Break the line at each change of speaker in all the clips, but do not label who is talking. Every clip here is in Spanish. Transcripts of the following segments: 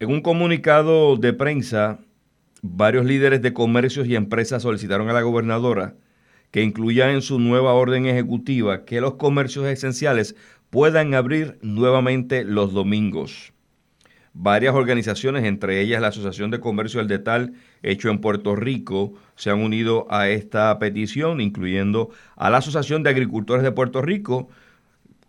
En un comunicado de prensa, varios líderes de comercios y empresas solicitaron a la gobernadora que incluya en su nueva orden ejecutiva que los comercios esenciales puedan abrir nuevamente los domingos. Varias organizaciones, entre ellas la Asociación de Comercio del Detal, hecho en Puerto Rico, se han unido a esta petición, incluyendo a la Asociación de Agricultores de Puerto Rico.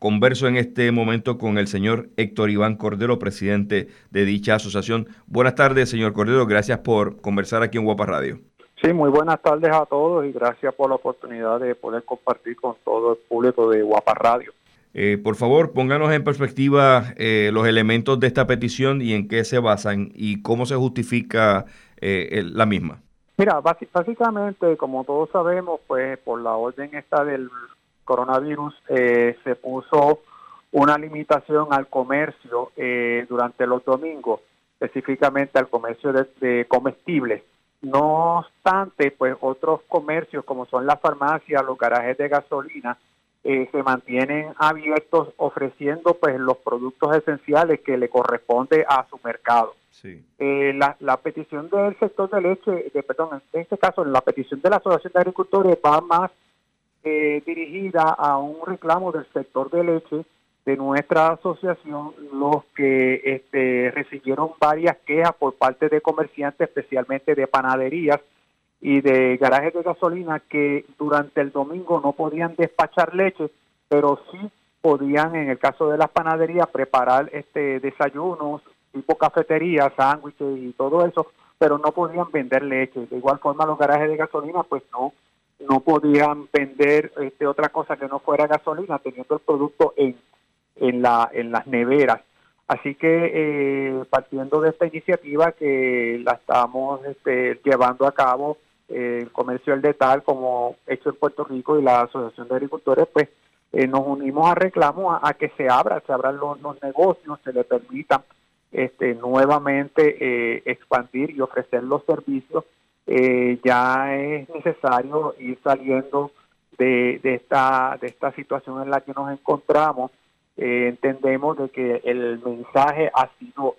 Converso en este momento con el señor Héctor Iván Cordero, presidente de dicha asociación. Buenas tardes, señor Cordero. Gracias por conversar aquí en Guapa Radio.
Sí, muy buenas tardes a todos y gracias por la oportunidad de poder compartir con todo el público de Guapa Radio.
Eh, por favor, pónganos en perspectiva eh, los elementos de esta petición y en qué se basan y cómo se justifica eh, la misma.
Mira, básicamente, como todos sabemos, pues por la orden esta del coronavirus se puso una limitación al comercio durante los domingos, específicamente al comercio de comestibles. No obstante, pues otros comercios como son las farmacias, los garajes de gasolina, eh, se mantienen abiertos ofreciendo pues los productos esenciales que le corresponde a su mercado. Eh, la, petición del sector de leche, de, perdón, en este caso la petición de la Asociación de Agricultores va más eh, dirigida a un reclamo del sector de leche de nuestra asociación, los que este, recibieron varias quejas por parte de comerciantes, especialmente de panaderías, y de garajes de gasolina que durante el domingo no podían despachar leche, pero sí podían, en el caso de las panaderías, preparar este desayunos tipo cafetería, sándwiches y todo eso, pero no podían vender leche. De igual forma, los garajes de gasolina, pues no, no podían vender este, otra cosa que no fuera gasolina, teniendo el producto en, en, la, en las neveras. Así que eh, partiendo de esta iniciativa que la estamos este, llevando a cabo el comercio del detal como hecho en Puerto Rico y la Asociación de Agricultores, pues eh, nos unimos a reclamo a, que se abra, se abran los, negocios, se le permitan este, nuevamente eh, expandir y ofrecer los servicios. Eh, ya es necesario ir saliendo de, de, esta, de esta situación en la que nos encontramos. entendemos de que el mensaje ha sido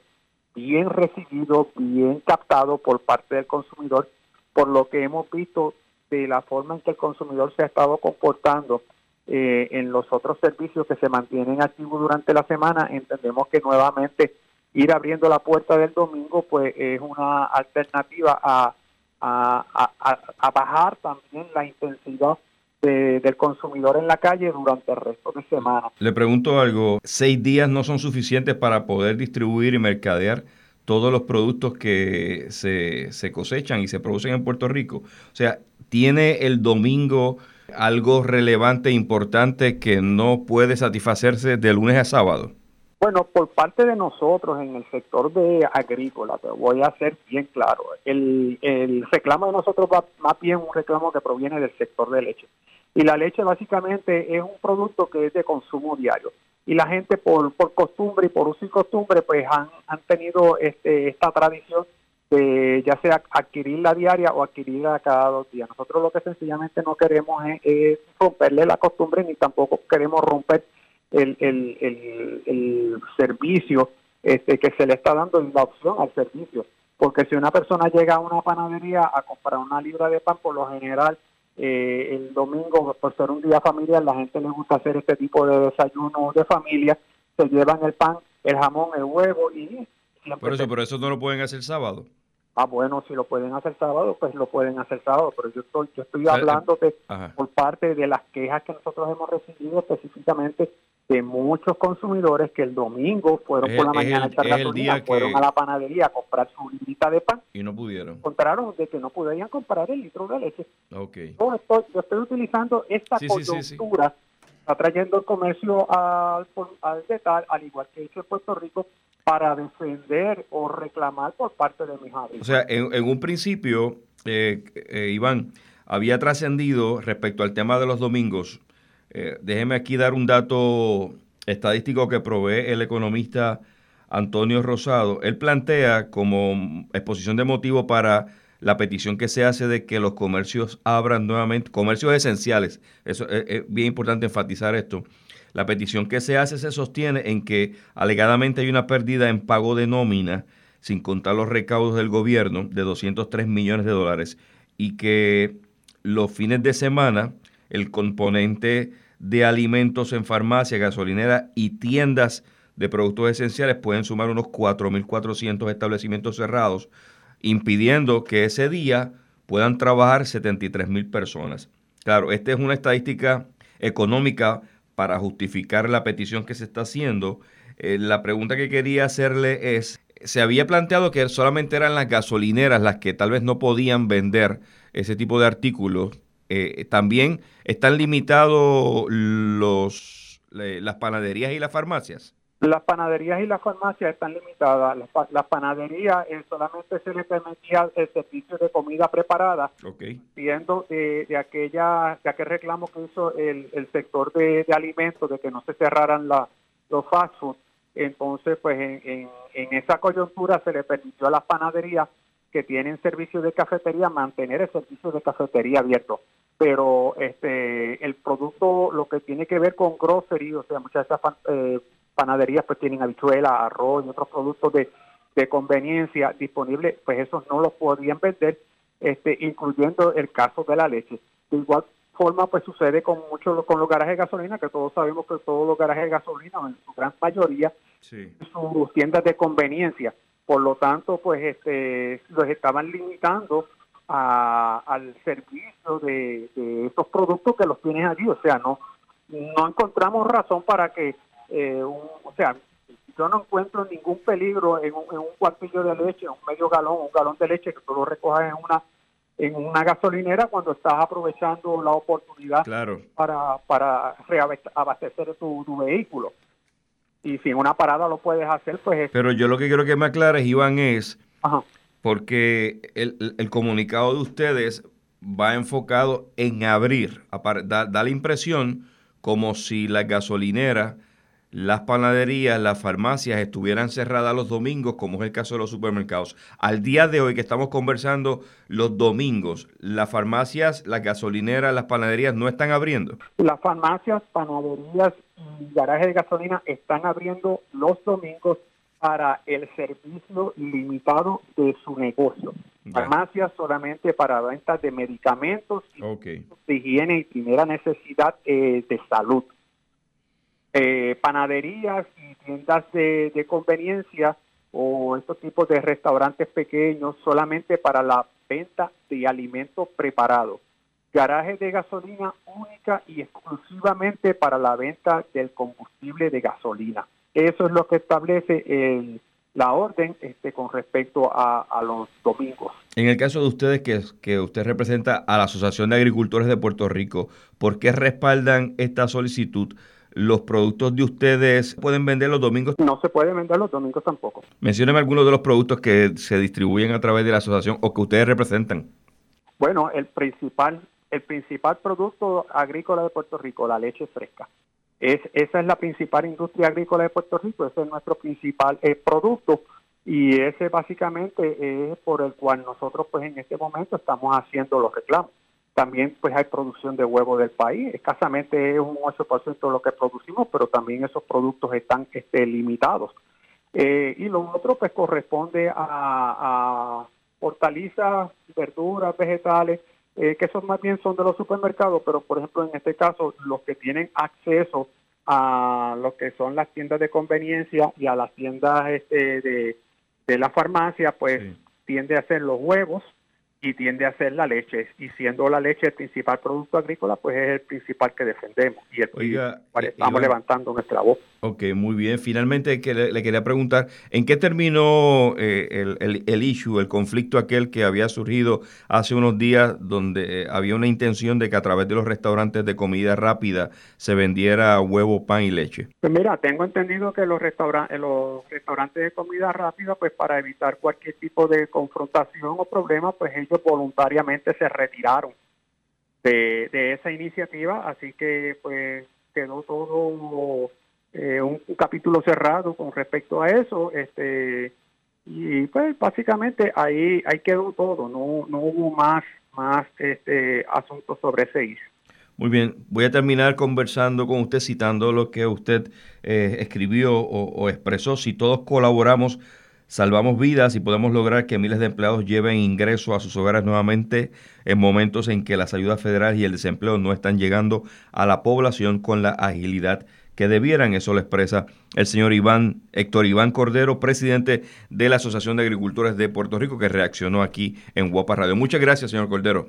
bien recibido, bien captado por parte del consumidor por lo que hemos visto de la forma en que el consumidor se ha estado comportando eh, en los otros servicios que se mantienen activos durante la semana, entendemos que nuevamente ir abriendo la puerta del domingo pues es una alternativa a, a, bajar también la intensidad del consumidor en la calle durante el resto de semana.
Le pregunto algo, ¿seis días no son suficientes para poder distribuir y mercadear todos los productos que se, se cosechan y se producen en Puerto Rico. O sea, ¿tiene el domingo algo relevante importante que no puede satisfacerse de lunes a sábado?
Bueno, por parte de nosotros en el sector de agrícola, te voy a ser bien claro, el, el reclamo de nosotros va más bien un reclamo que proviene del sector de leche. Y la leche básicamente es un producto que es de consumo diario y la gente por, por costumbre y por uso y costumbre pues han, han tenido este, esta tradición de ya sea adquirirla diaria o adquirirla cada dos días. Nosotros lo que sencillamente no queremos es, romperle la costumbre ni tampoco queremos romper el, el, el, el servicio este, que se le está dando la opción al servicio. Porque si una persona llega a una panadería a comprar una libra de pan, por lo general eh, el domingo, por ser un día familiar, la gente le gusta hacer este tipo de desayuno de familia, se llevan el pan, el jamón, el huevo y...
Por eso, pero eso no lo pueden hacer sábado.
Ah, bueno, si lo pueden hacer sábado, pues lo pueden hacer sábado, pero yo estoy, yo estoy hablando de, por parte de las quejas que nosotros hemos recibido específicamente de muchos consumidores que el domingo fueron por la mañana a echar gasolina, fueron a la panadería a comprar su librita de pan
y no pudieron.
Encontraron de que no podían comprar el litro de leche.
Okay.
Yo, estoy, yo estoy utilizando esta coyuntura, está trayendo el comercio al, al detal, al igual que hizo en Puerto Rico, para defender o reclamar por parte de mis
O sea, en, un principio, eh, eh, Iván, había trascendido respecto al tema de los domingos eh, déjeme aquí dar un dato estadístico que provee el economista Antonio Rosado. Él plantea como exposición de motivo para la petición que se hace de que los comercios abran nuevamente, comercios esenciales, eso es, es, bien importante enfatizar esto. La petición que se hace se sostiene en que alegadamente hay una pérdida en pago de nómina sin contar los recaudos del gobierno de 203 millones de dólares y que los fines de semana el componente de alimentos en farmacia, gasolinera y tiendas de productos esenciales pueden sumar unos 4.400 establecimientos cerrados, impidiendo que ese día puedan trabajar 73.000 personas. Claro, esta es una estadística económica para justificar la petición que se está haciendo. Eh, la pregunta que quería hacerle es, se había planteado que solamente eran las gasolineras las que tal vez no podían vender ese tipo de artículos. Eh, también están limitados los, las panaderías y las farmacias.
Las panaderías y las farmacias están limitadas. Las, panaderías eh, solamente se les permitía el servicio de comida preparada,
okay.
viendo de, aquella, de aquel reclamo que hizo el, sector de, alimentos, de que no se cerraran la, los fast food. Entonces, pues en, en, esa coyuntura se le permitió a las panaderías que tienen servicio de cafetería mantener el servicio de cafetería abierto pero este el producto lo que tiene que ver con grocery o sea muchas de esas eh, panaderías pues tienen habichuelas, arroz y otros productos de, conveniencia disponibles, pues esos no los podían vender, este, incluyendo el caso de la leche. De igual forma, pues sucede con muchos con los garajes de gasolina, que todos sabemos que todos los garajes de gasolina, en su gran mayoría,
sí.
son sus tiendas de conveniencia. Por lo tanto, pues este, los estaban limitando al servicio de, de estos productos que los tienen allí. O sea, no, no encontramos razón para que eh, o sea, yo no encuentro ningún peligro en un, en un cuartillo de leche, un medio galón, un galón de leche que tú lo recojas en una en una gasolinera cuando estás aprovechando la oportunidad para, para reabastecer tu, vehículo. Y si en una parada lo puedes hacer, pues...
Pero yo lo que quiero que me aclares, Iván, es porque el, comunicado de ustedes va enfocado en abrir, da, da la impresión como si la gasolinera las panaderías, las farmacias estuvieran cerradas los domingos, como es el caso de los supermercados. Al día de hoy que estamos conversando, los domingos, las farmacias, las gasolineras, las panaderías no están abriendo.
Las farmacias, panaderías y garajes de gasolina están abriendo los domingos para el servicio limitado de su negocio. Farmacias solamente para ventas de medicamentos,
de
higiene y primera necesidad eh, de salud eh, panaderías y tiendas de, conveniencia o estos tipos de restaurantes pequeños solamente para la venta de alimentos preparados. Garajes de gasolina única y exclusivamente para la venta del combustible de gasolina. Eso es lo que establece el, la orden este, con respecto a, los domingos.
En el caso de ustedes, que, que usted representa a la Asociación de Agricultores de Puerto Rico, ¿por qué respaldan esta solicitud los productos de ustedes pueden vender los domingos?
No se pueden vender los domingos tampoco.
Mencióneme algunos de los productos que se distribuyen a través de la asociación o que ustedes representan.
Bueno, el principal, el principal producto agrícola de Puerto Rico, la leche fresca. Es, esa es la principal industria agrícola de Puerto Rico, ese es nuestro principal eh, producto y ese básicamente es por el cual nosotros pues en este momento estamos haciendo los reclamos. También pues hay producción de huevo del país, escasamente es un 8% de lo que producimos, pero también esos productos están este, limitados. Eh, y lo otro pues corresponde a, a hortalizas, verduras, vegetales, eh, que esos más bien son de los supermercados, pero por ejemplo en este caso los que tienen acceso a lo que son las tiendas de conveniencia y a las tiendas este, de, de la farmacia, pues tiende a ser los huevos, y tiende a ser la leche. Y siendo la leche el principal producto agrícola, pues es el principal que defendemos y el
Oiga,
estamos levantando nuestra voz.
Ok, muy bien. Finalmente que le, quería preguntar, ¿en qué terminó eh, el, el, el, issue, el conflicto aquel que había surgido hace unos días donde eh, había una intención de que a través de los restaurantes de comida rápida se vendiera huevo, pan y leche?
Pues mira, tengo entendido que los, restaurantes los restaurantes de comida rápida, pues para evitar cualquier tipo de confrontación o problema, pues ellos voluntariamente se retiraron de, esa iniciativa, así que pues quedó todo eh, un, capítulo cerrado con respecto a eso, este y pues básicamente ahí ahí quedó todo, no no hubo más más este asuntos sobre ese.
Muy bien, voy a terminar conversando con usted citando lo que usted eh, escribió o, expresó. Si todos colaboramos salvamos vidas y podemos lograr que miles de empleados lleven ingreso a sus hogares nuevamente en momentos en que las ayudas federales y el desempleo no están llegando a la población con la agilidad que debieran. Eso lo expresa el señor Iván, Héctor Iván Cordero, presidente de la Asociación de Agricultores de Puerto Rico, que reaccionó aquí en Guapa Radio. Muchas gracias, señor Cordero.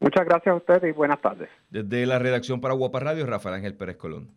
Muchas gracias a ustedes y buenas tardes.
Desde la redacción para Guapa Radio, Rafael Ángel Pérez Colón.